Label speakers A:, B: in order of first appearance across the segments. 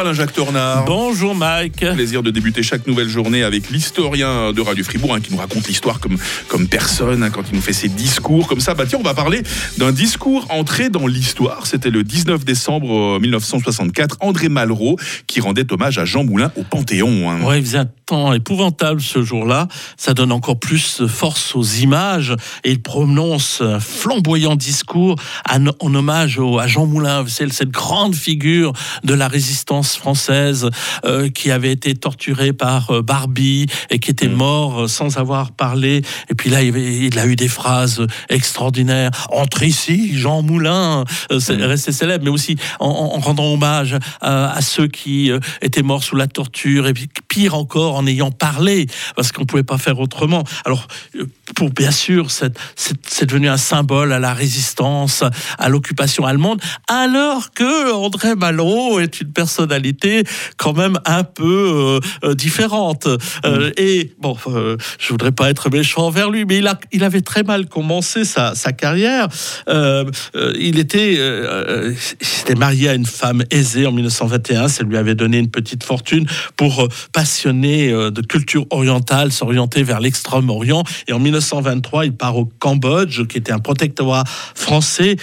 A: Bonjour Alain-Jacques Tornard.
B: Bonjour Mike.
A: Plaisir de débuter chaque nouvelle journée avec l'historien de Radio Fribourg hein, qui nous raconte l'histoire comme, comme personne hein, quand il nous fait ses discours comme ça. Bah tiens, on va parler d'un discours entré dans l'histoire. C'était le 19 décembre 1964. Euh, André Malraux qui rendait hommage à Jean Moulin au Panthéon.
B: Hein. Ouais, il faisait un temps épouvantable ce jour-là. Ça donne encore plus de force aux images et il prononce un flamboyant discours en, hommage à Jean Moulin. C'est cette grande figure de la résistance française euh, qui avait été torturé par euh, Barbie et qui était mm. mort euh, sans avoir parlé. Et puis là, il, a eu des phrases extraordinaires. Entre ici, Jean Moulin, c'est mm. resté célèbre, mais aussi en, rendant hommage à, ceux qui étaient morts sous la torture et puis pire encore en ayant parlé parce qu'on pouvait pas faire autrement. Alors pour bien sûr, c'est devenu un symbole à la résistance, à l'occupation allemande, alors que André Malraux est une personnalité quand même un peu euh, euh, différente. Euh, mm. et bon, je voudrais pas être méchant envers lui, mais il, a, il avait très mal commencé sa, sa carrière. il était, s'était marié à une femme aisée en 1921. Ça lui avait donné une petite fortune pour passionner de culture orientale, s'orienter vers l'extrême-orient. Et en 1923, il part au Cambodge, qui était un protectorat français,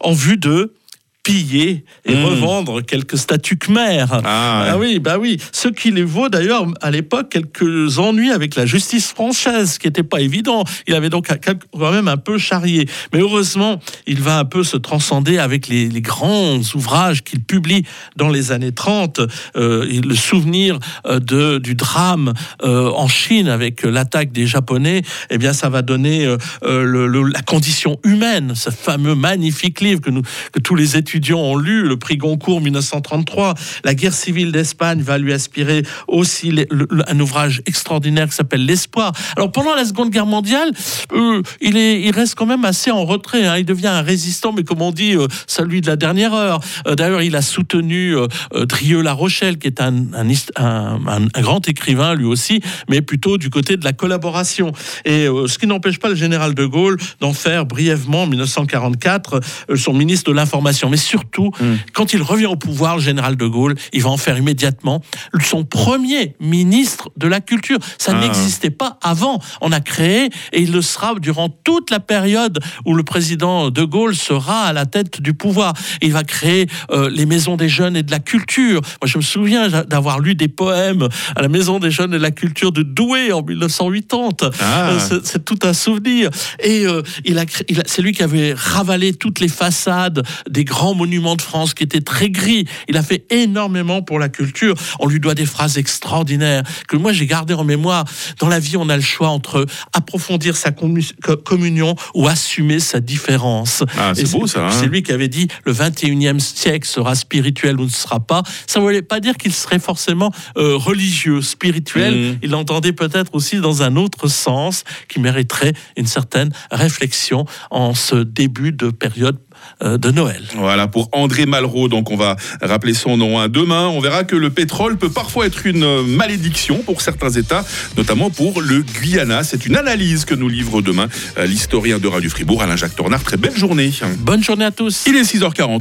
B: en vue de piller et hmm. revendre quelques statues khmer. Ah, ah, oui, bah oui. Ce qui les vaut d'ailleurs à l'époque quelques ennuis avec la justice française, qui n'était pas évident. Il avait donc quand même un peu charrié. Mais heureusement, il va un peu se transcender avec les, grands ouvrages qu'il publie dans les années 30. Euh, le souvenir euh, de, du drame euh, en Chine avec l'attaque des Japonais, eh bien, ça va donner la condition humaine, ce fameux magnifique livre que, nous, que tous les étudiants étudiants ont lu, le prix Goncourt 1933. La guerre civile d'Espagne va lui aspirer aussi un ouvrage extraordinaire qui s'appelle L'Espoir. Alors pendant la Seconde Guerre mondiale, euh, il, est, il reste quand même assez en retrait. Hein. Il devient un résistant, mais comme on dit, euh, celui de la dernière heure. Euh, d'ailleurs, il a soutenu Drieux-La Rochelle, qui est un, grand écrivain lui aussi, mais plutôt du côté de la collaboration. Et ce qui n'empêche pas le général de Gaulle d'en faire brièvement en 1944 son ministre de l'information. Surtout, hmm. quand il revient au pouvoir, le général de Gaulle, il va en faire immédiatement son premier ministre de la culture. Ça ah. n'existait pas avant. On a créé, et il le sera durant toute la période où le président de Gaulle sera à la tête du pouvoir. Il va créer euh, les maisons des jeunes et de la culture. Moi, je me souviens d'avoir lu des poèmes à la maison des jeunes et de la culture de Douai en 1980. Ah. Euh, c'est tout un souvenir. Et euh, il a, il a c'est lui qui avait ravalé toutes les façades des grands monument de France qui était très gris. Il a fait énormément pour la culture. On lui doit des phrases extraordinaires que moi j'ai gardées en mémoire. Dans la vie, on a le choix entre approfondir sa communion ou assumer sa différence.
A: Ah, c'est beau ça. Hein.
B: c'est lui qui avait dit le 21e siècle sera spirituel ou ne sera pas. Ça ne voulait pas dire qu'il serait forcément euh, religieux, spirituel. Mmh. Il l'entendait peut-être aussi dans un autre sens qui mériterait une certaine réflexion en ce début de période de Noël.
A: Voilà pour André Malraux, donc on va rappeler son nom. Hein. Demain, on verra que le pétrole peut parfois être une malédiction pour certains États, notamment pour le Guyana. C'est une analyse que nous livre demain euh, l'historien de Radio Fribourg, Alain-Jacques Tornard. Très belle journée.
B: Bonne journée à tous.
A: Il est 6h49.